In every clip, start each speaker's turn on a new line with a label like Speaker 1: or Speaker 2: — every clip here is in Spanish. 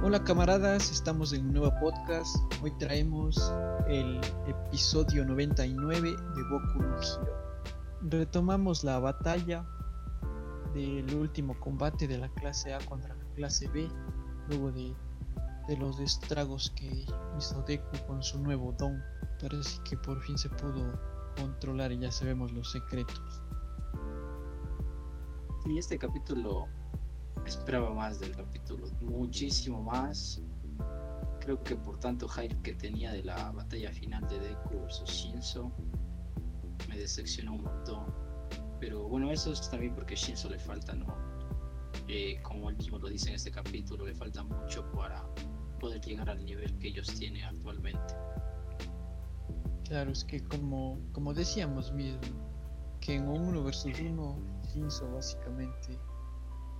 Speaker 1: Hola camaradas, estamos en un nuevo podcast. Hoy traemos el episodio 99 de Boku no Hero. Retomamos la batalla del último combate de la clase A contra la clase B, luego de, de los estragos que hizo Deku con su nuevo don. Parece que por fin se pudo controlar y ya sabemos los secretos.
Speaker 2: Y este capítulo esperaba más del capítulo, muchísimo más. Creo que por tanto hype que tenía de la batalla final de Deku versus Shinzo, me decepcionó un montón. Pero bueno, eso es también porque Shinzo le falta, ¿no? Eh, como él mismo lo dice en este capítulo, le falta mucho para poder llegar al nivel que ellos tienen actualmente.
Speaker 1: Claro, es que como, como decíamos mismo, que en un 1 versus 1, Shinzo básicamente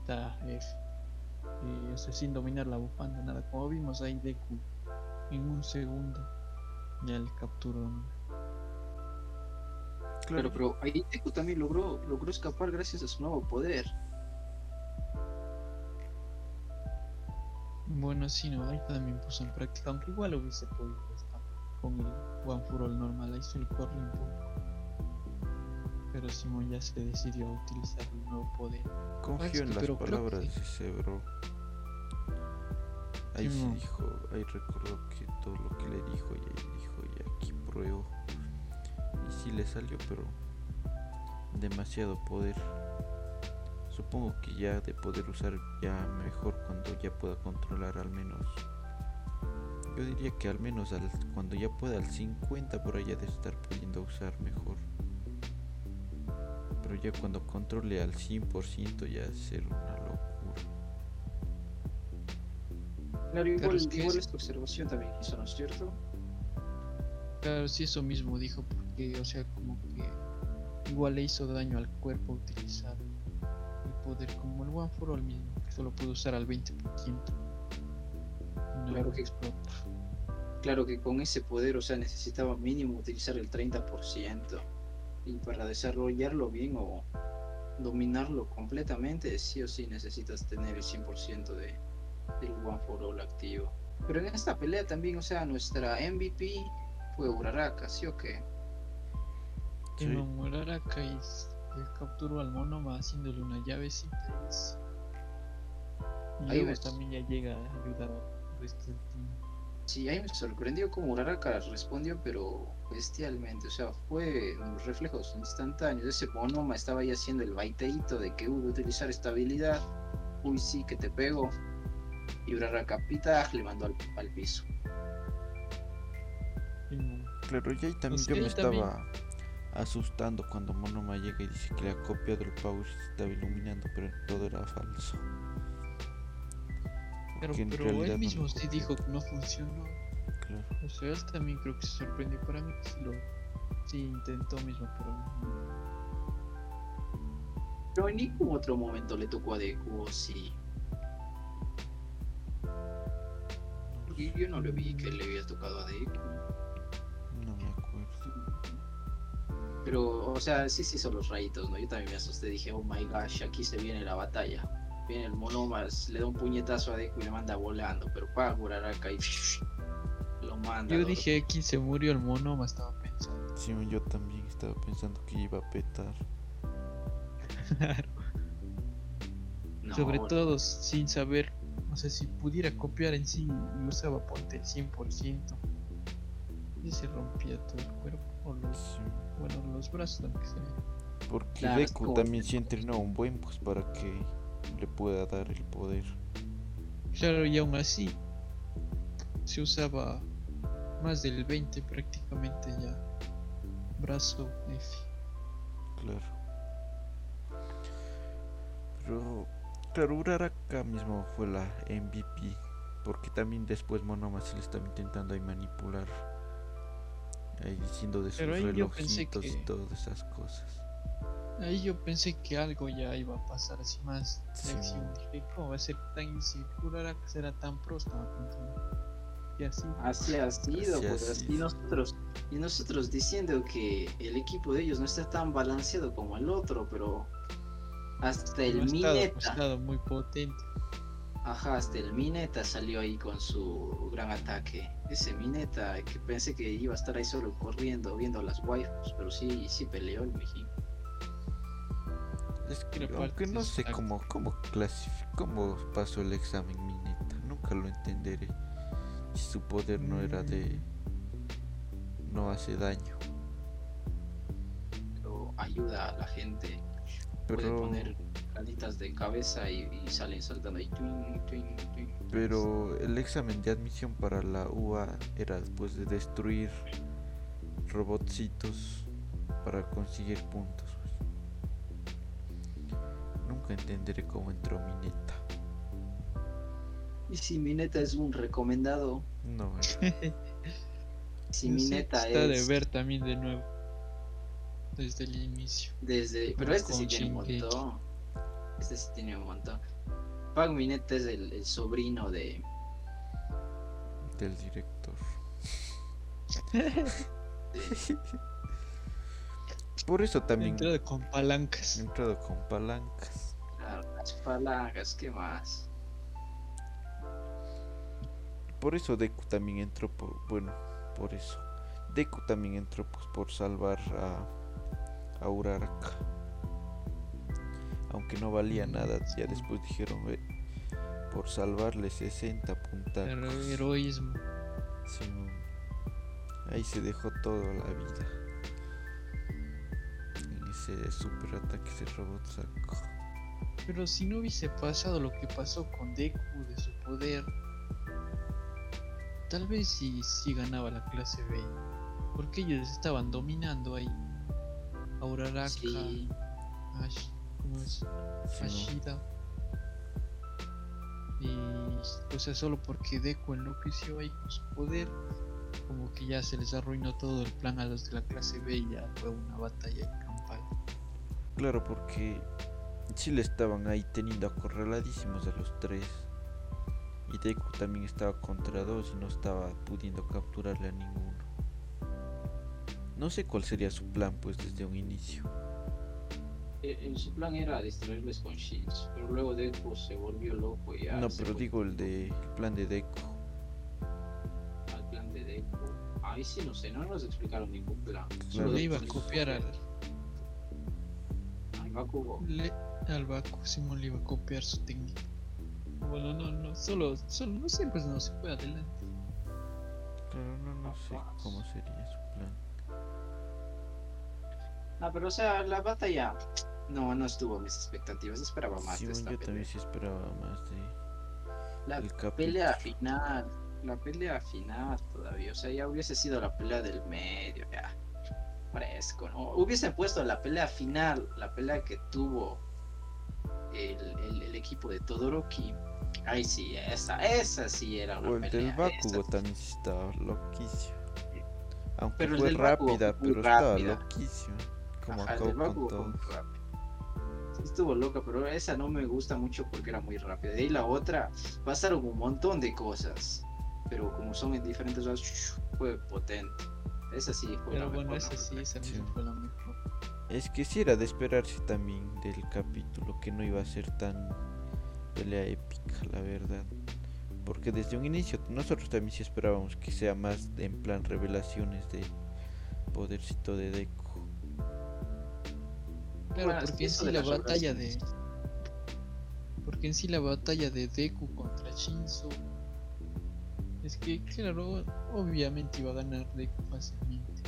Speaker 1: está eh, sin dominar la bufanda, nada. Como vimos ahí Deku en un segundo ya le capturó.
Speaker 2: Claro, pero ahí Deku también logró, logró escapar gracias a su nuevo poder.
Speaker 1: Bueno, sí, no, ahí también puso en práctica, aunque igual hubiese podido estar con el One for All normal, ahí se le corre un poco. Pero Simón ya se decidió a utilizar el nuevo poder.
Speaker 3: Confío en las palabras
Speaker 1: que-
Speaker 3: de ese bro. Ahí se dijo, ahí recordó que todo lo que le dijo y ahí dijo, y aquí pruebo. Y sí le salió, pero demasiado poder. Supongo que ya de poder usar ya mejor cuando ya pueda controlar al menos. Yo diría que al menos al, cuando ya pueda al 50 por allá de estar pudiendo usar mejor. Pero ya cuando controle al 100% ya ser una locura.
Speaker 2: Claro, igual,
Speaker 1: es que
Speaker 2: igual
Speaker 1: es-
Speaker 2: esta observación también hizo, ¿no es cierto?
Speaker 1: Claro, sí, eso mismo dijo, porque, o sea, como que igual le hizo daño al cuerpo utilizar el poder como el One for All mismo, que solo puede usar al 20%. No
Speaker 2: Claro que-
Speaker 1: explota.
Speaker 2: Claro que con ese poder, o sea, necesitaba mínimo utilizar el 30%. Y para desarrollarlo bien o dominarlo completamente, sí o sí necesitas tener el 100% de, del One for All activo. Pero en esta pelea también, o sea, nuestra MVP fue Uraraka, ¿sí o qué?
Speaker 3: Sí.
Speaker 1: muera y que capturó al mono haciéndole una llavecita y es- y
Speaker 2: Ahí
Speaker 1: luego
Speaker 2: ves.
Speaker 1: también ya llega a ayudar al resto del team.
Speaker 2: Sí, ahí me sorprendió cómo Uraraka respondió, pero bestialmente, o sea, fue unos reflejos instantáneos. Ese monoma estaba ahí haciendo el baiteito de que hubo utilizar esta habilidad. Uy, sí, que te pego. Y Uraraka pitaj le mandó al, al piso.
Speaker 3: Claro, y ahí también yo me
Speaker 1: también-
Speaker 3: estaba asustando cuando Monoma llega y dice que le ha copiado el power y se estaba iluminando, pero todo era falso.
Speaker 1: Pero, pero
Speaker 3: realidad
Speaker 1: él mismo sí dijo que no funcionó.
Speaker 3: Claro.
Speaker 1: O sea, él también creo que se sorprendió para mí. que Sí, lo, sí intentó mismo, pero no.
Speaker 2: Pero en ningún otro momento le tocó a Deku, ¿o sí. Porque yo no le vi que le había tocado a Deku.
Speaker 3: No me acuerdo.
Speaker 2: Pero, o sea, sí se hizo los rayitos, ¿no? Yo también me asusté, dije, oh my gosh, aquí se viene la batalla. Viene el monomas, le da un puñetazo a Deku y le manda volando, pero para Uraraka y lo manda.
Speaker 1: Yo dije aquí se murió el mono, estaba pensando.
Speaker 3: Sí, yo también estaba pensando que iba a petar.
Speaker 2: No,
Speaker 1: Sobre todo sin saber, no sé si pudiera copiar en sí y usaba ponte el 100%. Y se rompía todo el cuerpo, o los,
Speaker 3: Sí,
Speaker 1: bueno, los brazos, aunque sea.
Speaker 3: Porque
Speaker 2: Claro,
Speaker 3: Deku también sí entrenó un buen pues para que le pueda dar el poder.
Speaker 1: Claro, y aún así se usaba más del 20 prácticamente ya. Brazo F.
Speaker 3: Claro. Pero, claro, Uraraka mismo fue la MVP. Porque también después Monoma sí le estaba intentando ahí manipular. Ahí diciendo de sus relojitos y todas esas cosas.
Speaker 1: Ahí yo pensé que algo ya iba a pasar así más
Speaker 3: Sí.
Speaker 1: acción. Dije, ¿cómo va a ser tan insegura que será tan pro? Estaba pensando. Y así.
Speaker 2: Así ha sido,
Speaker 3: Así
Speaker 2: pues,
Speaker 3: sido.
Speaker 2: y nosotros, y nosotros diciendo que el equipo de ellos no está tan balanceado como el otro, pero hasta
Speaker 1: no
Speaker 2: el
Speaker 1: ha
Speaker 2: Mineta,
Speaker 1: estado muy potente.
Speaker 2: Ajá, hasta el Mineta salió ahí con su gran ataque. Ese Mineta que pensé que iba a estar ahí solo corriendo, viendo las waifus, pero sí, sí peleó el mijín.
Speaker 3: Es que aunque no sé
Speaker 1: acto.
Speaker 3: cómo, cómo cómo pasó el examen Mineta, nunca lo entenderé. Si su poder no era de no hace daño.
Speaker 2: Pero ayuda a la gente. Puede
Speaker 3: Pero
Speaker 2: poner granitas de cabeza y, y salen saltando ahí.
Speaker 3: pero el examen de admisión para la UA era después de destruir robotcitos para conseguir puntos. Nunca entenderé cómo entró Mineta.
Speaker 2: Y si mi neta es un recomendado,
Speaker 3: No,
Speaker 2: si
Speaker 1: No
Speaker 2: mi neta
Speaker 1: está
Speaker 2: es
Speaker 1: de ver también de nuevo. Desde el inicio.
Speaker 2: desde. Pero este sí tiene un montón. Este sí tiene un montón. Pag Mineta es el, el sobrino de.
Speaker 3: del director.
Speaker 2: de-
Speaker 3: Por eso también
Speaker 1: Entrada con palancas.
Speaker 3: he entrado con palancas.
Speaker 2: claro, las palancas, ¿qué más?
Speaker 3: Por eso Deku también entró por, bueno, por eso. Deku también entró pues por salvar a, a Uraraka. Aunque no valía nada, ya después dijeron "Ve, por salvarle 60 puntas.
Speaker 1: Hero- heroísmo.
Speaker 3: Ahí se dejó todo la vida. Ese super ataque ese robot sacó.
Speaker 1: Pero si no hubiese pasado lo que pasó con Deku de su poder, tal vez sí, sí ganaba la clase B. Porque ellos estaban dominando ahí. A Uraraka,
Speaker 2: Sí,
Speaker 1: Ash, ¿cómo es?
Speaker 3: Sí, ¿no?
Speaker 1: Ashida. Y, o sea, solo porque Deku enloqueció ahí con su poder, como que ya se les arruinó todo el plan a los de la clase B y ya fue una batalla
Speaker 3: Claro, porque sí le estaban ahí teniendo acorraladísimos a los tres. Y Deku también estaba contra dos y no estaba pudiendo capturarle a ninguno. No sé cuál sería su plan pues desde un inicio.
Speaker 2: eh, su plan era distraerles con Shinzo, pero luego Deku se volvió loco y ya
Speaker 3: No, pero
Speaker 2: fue
Speaker 3: digo el de el plan de Deku.
Speaker 2: al plan de Deku. Ahí sí no sé, no nos explicaron ningún plan.
Speaker 3: Claro.
Speaker 2: Solo
Speaker 1: le iba a copiar al
Speaker 2: Bakugo.
Speaker 1: le, al Baku, Simón le iba a copiar su técnica. Bueno, no, no, solo, solo, no sé, pues no se fue adelante.
Speaker 3: Claro, no, no sé cómo sería su plan.
Speaker 2: Ah, pero o sea, la batalla no, no estuvo a mis expectativas, esperaba más
Speaker 3: Sí,
Speaker 2: de esta
Speaker 3: yo
Speaker 2: pelea.
Speaker 3: también sí esperaba más de
Speaker 2: La pelea final, la pelea final todavía, o sea, ya hubiese sido la pelea del medio, ya. Fresco, ¿no? Hubiesen puesto la pelea final, la pelea que tuvo el, el- el equipo de Todoroki. Ay, sí, esa, esa sí era una
Speaker 3: O el del
Speaker 2: pelea.
Speaker 3: Bakugo
Speaker 2: esa-
Speaker 3: también estaba loquísimo. Aunque
Speaker 2: Pero el
Speaker 3: fue
Speaker 2: del
Speaker 3: rápida, pero estaba loquísimo. Como
Speaker 2: Ajá, el del
Speaker 3: con todo.
Speaker 2: Sí, estuvo loca, pero esa no me gusta mucho porque era muy rápida. Ahí la otra, pasaron un montón de cosas. Pero como son en diferentes lados, fue potente. Esa sí fue la
Speaker 1: Pero bueno,
Speaker 2: mejor,
Speaker 1: esa sí, esa
Speaker 3: Sí.
Speaker 1: fue la mejor.
Speaker 3: Es que sí era de esperarse también del capítulo que no iba a ser tan pelea épica, la verdad. Porque desde un inicio nosotros también sí esperábamos que sea más de- en plan revelaciones de podercito de Deku.
Speaker 1: Claro,
Speaker 2: Bueno,
Speaker 1: porque en sí
Speaker 2: de
Speaker 1: la batalla de. Porque en sí la batalla de Deku contra Shinzo. Es que, claro, obviamente iba a ganar Deku fácilmente.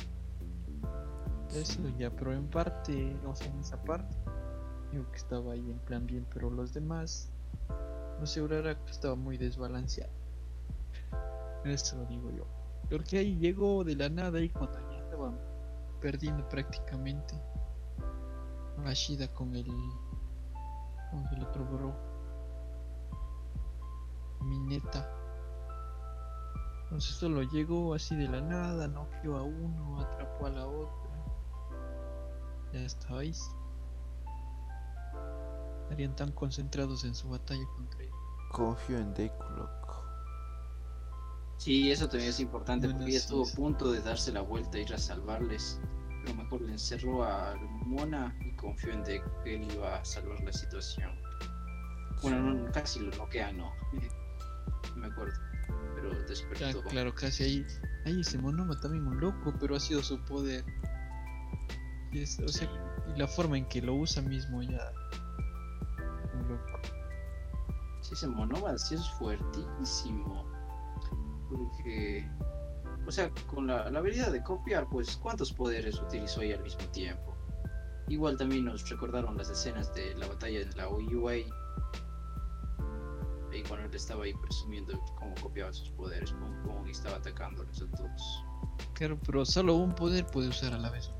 Speaker 1: Eso ya, pero en parte, o sea, en esa parte, digo que estaba ahí en plan bien, pero los demás, no sé, Uraraka estaba muy desbalanceado. Eso lo digo yo. Porque ahí llegó de la nada y cuando ya estaban perdiendo prácticamente. Ashida con el. con el otro bro. Mineta. Entonces solo llegó así de la nada, noqueó a uno, atrapó a la otra. Ya estabais. Estarían tan concentrados en su batalla contra él.
Speaker 3: Confío en Deku, loco.
Speaker 2: Sí, eso también es importante
Speaker 1: Bueno,
Speaker 2: porque ella
Speaker 1: sí,
Speaker 2: estuvo a
Speaker 1: sí.
Speaker 2: punto de darse la vuelta e ir a salvarles. Pero mejor le encerró a Mona y confió en de que él iba a salvar la situación. Bueno, no, casi lo noquean, no. me acuerdo. Pero despertó.
Speaker 1: Ah, claro, casi ahí. Ahí ese monoma también un loco, pero ha sido su poder. Y, es- o sea, y la forma en que lo usa mismo ya. Un loco.
Speaker 2: Sí, ese monómada sí es fuertísimo. Porque, o sea, con la, la habilidad de copiar, pues, ¿cuántos poderes utilizó ahí al mismo tiempo? Igual también nos recordaron las escenas de la batalla de la UA. Y cuando él estaba ahí presumiendo cómo copiaba sus poderes, cómo, cómo estaba atacándoles a todos.
Speaker 1: Claro, pero solo un poder puede usar a la vez.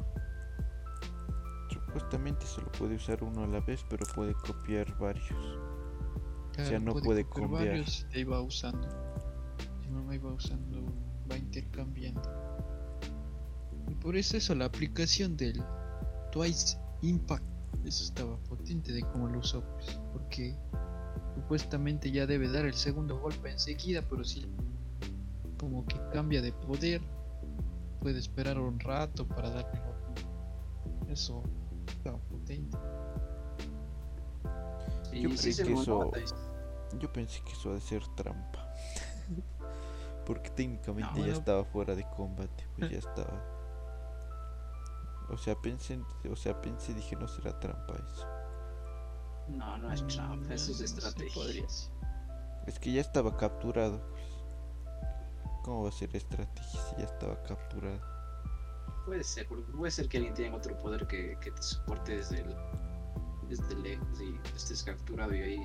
Speaker 3: Supuestamente solo puede usar uno a la vez, pero puede copiar varios.
Speaker 1: Claro,
Speaker 3: no puede
Speaker 1: copiar
Speaker 3: cambiar.
Speaker 1: varios y ahí va usando. Si no va usando, va intercambiando. Y por eso eso, la aplicación del Twice Impact, eso estaba potente de cómo lo usó, pues, porque supuestamente ya debe dar el segundo golpe enseguida, pero si como que cambia de poder, puede esperar un rato para darle el otro. Eso estaba potente.
Speaker 2: Sí,
Speaker 3: Yo
Speaker 2: sí, ese
Speaker 3: que eso- Yo pensé que eso ha de ser trampa. Porque técnicamente
Speaker 2: No,
Speaker 3: ya
Speaker 1: bueno.
Speaker 3: estaba fuera de combate, pues ya estaba. O sea, pensé, o sea, pensé, dije, no será trampa eso.
Speaker 2: No, no es trampa,
Speaker 1: Mm,
Speaker 2: eso es
Speaker 1: no sé,
Speaker 2: estrategia.
Speaker 3: Es que ya estaba capturado, pues. ¿Cómo va a ser estrategia si ya estaba capturado?
Speaker 2: Puede ser, porque puede ser que alguien tenga otro poder que, que te soporte desde, el- desde lejos y estés capturado y ahí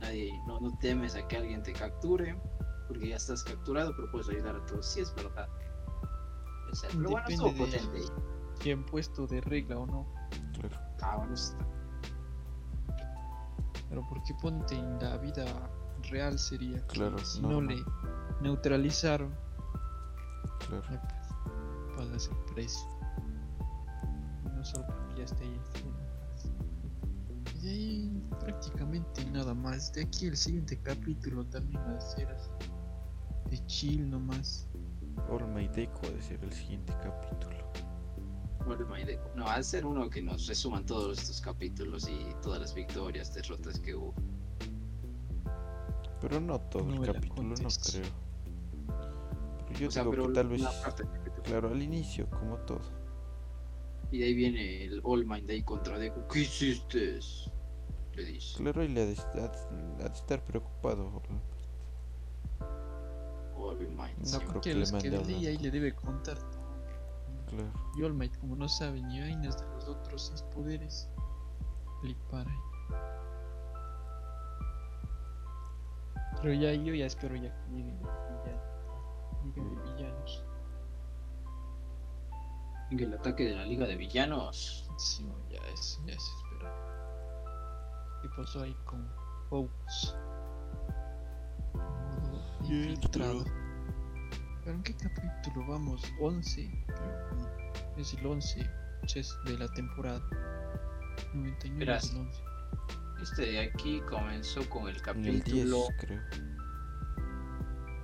Speaker 2: nadie, no, no temes a que alguien te capture, porque ya estás capturado, pero puedes ayudar a todos. Sí, es verdad. O sea, pero bueno,
Speaker 1: Depende de-
Speaker 2: potente.
Speaker 1: Si han puesto de regla o no.
Speaker 3: Claro.
Speaker 2: Ah, bueno, está.
Speaker 1: Pero porque ponte en la vida real sería que
Speaker 3: Claro,
Speaker 1: si
Speaker 3: no,
Speaker 1: le neutralizaron,
Speaker 3: Claro.
Speaker 1: ya pues, precio. Y no solo porque ya está ahí. Y de ahí prácticamente nada más. De aquí el siguiente capítulo también va a ser así. De chill nomás.
Speaker 3: All My Deco ha de ser el siguiente capítulo.
Speaker 2: No, va a ser uno que nos resuman todos estos capítulos y todas las victorias, derrotas que hubo.
Speaker 3: Pero no todo
Speaker 1: No
Speaker 3: el capítulo, no creo. Pero yo
Speaker 2: o sea,
Speaker 3: digo
Speaker 2: pero
Speaker 3: que tal vez,
Speaker 2: parte
Speaker 3: claro, al inicio, como todo.
Speaker 2: Y de ahí viene el All My Day contra Deku. ¿Qué hiciste? Le dice.
Speaker 3: Claro, y le ha de, ha de- ha de estar preocupado.
Speaker 2: All My
Speaker 3: No creo
Speaker 1: que
Speaker 3: que le
Speaker 1: que
Speaker 3: mande
Speaker 1: leí ahí
Speaker 3: hablando.
Speaker 1: le debe contar.
Speaker 3: Claro.
Speaker 1: Y All Might, como no sabe ni vainas de los otros seis poderes, flipar ahí. Pero ya yo ya espero ya que lleguen los villanos. Liga de villanos.
Speaker 2: Y el ataque de la Liga de Villanos.
Speaker 1: Sí, no, ya es, ya es esperar. ¿Qué pasó ahí con
Speaker 3: Bien,
Speaker 1: infiltrado. ¿Pero en qué capítulo vamos? 11. creo. Es el 11 ches, de la temporada. 99
Speaker 2: Verás.
Speaker 1: del 11.
Speaker 2: Este de aquí comenzó con el
Speaker 3: En el 10,
Speaker 2: capítulo.
Speaker 3: creo.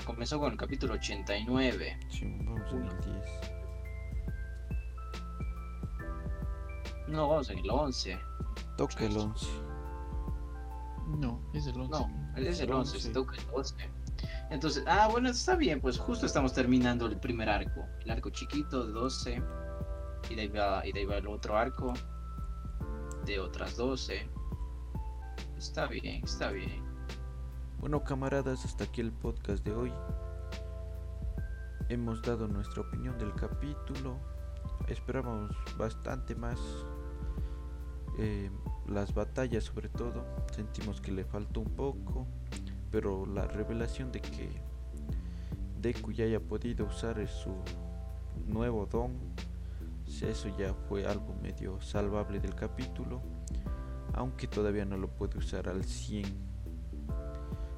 Speaker 2: Comenzó con el capítulo 89.
Speaker 3: Sí, vamos en el 10.
Speaker 2: No, vamos en el 11.
Speaker 3: Toca el 11.
Speaker 1: No, es el 11.
Speaker 2: No, es el 11, se
Speaker 3: 11.
Speaker 2: toca el 11. Entonces, ah, bueno, está bien, pues justo estamos terminando el primer arco. El arco chiquito de 12. Y de ahí va, y de ahí va el otro arco de otras 12. Está bien, está bien.
Speaker 3: Bueno, camaradas, hasta aquí el podcast de hoy. Hemos dado nuestra opinión del capítulo. Esperábamos bastante más. eh, las batallas, sobre todo. Sentimos que le faltó un poco. Pero la revelación de que Deku ya haya podido usar su nuevo don. Eso ya fue algo medio salvable del capítulo. Aunque todavía no lo puede usar al 100.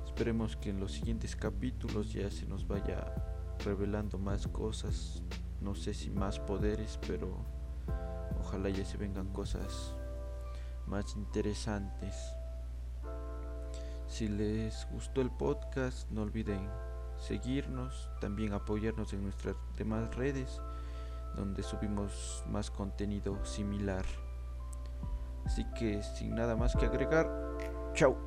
Speaker 3: Esperemos que en los siguientes capítulos ya se nos vaya revelando más cosas. No sé si más poderes, pero ojalá ya se vengan cosas más interesantes. Si les gustó el podcast, no olviden seguirnos, también apoyarnos en nuestras demás redes, donde subimos más contenido similar. Así que sin nada más que agregar, chao.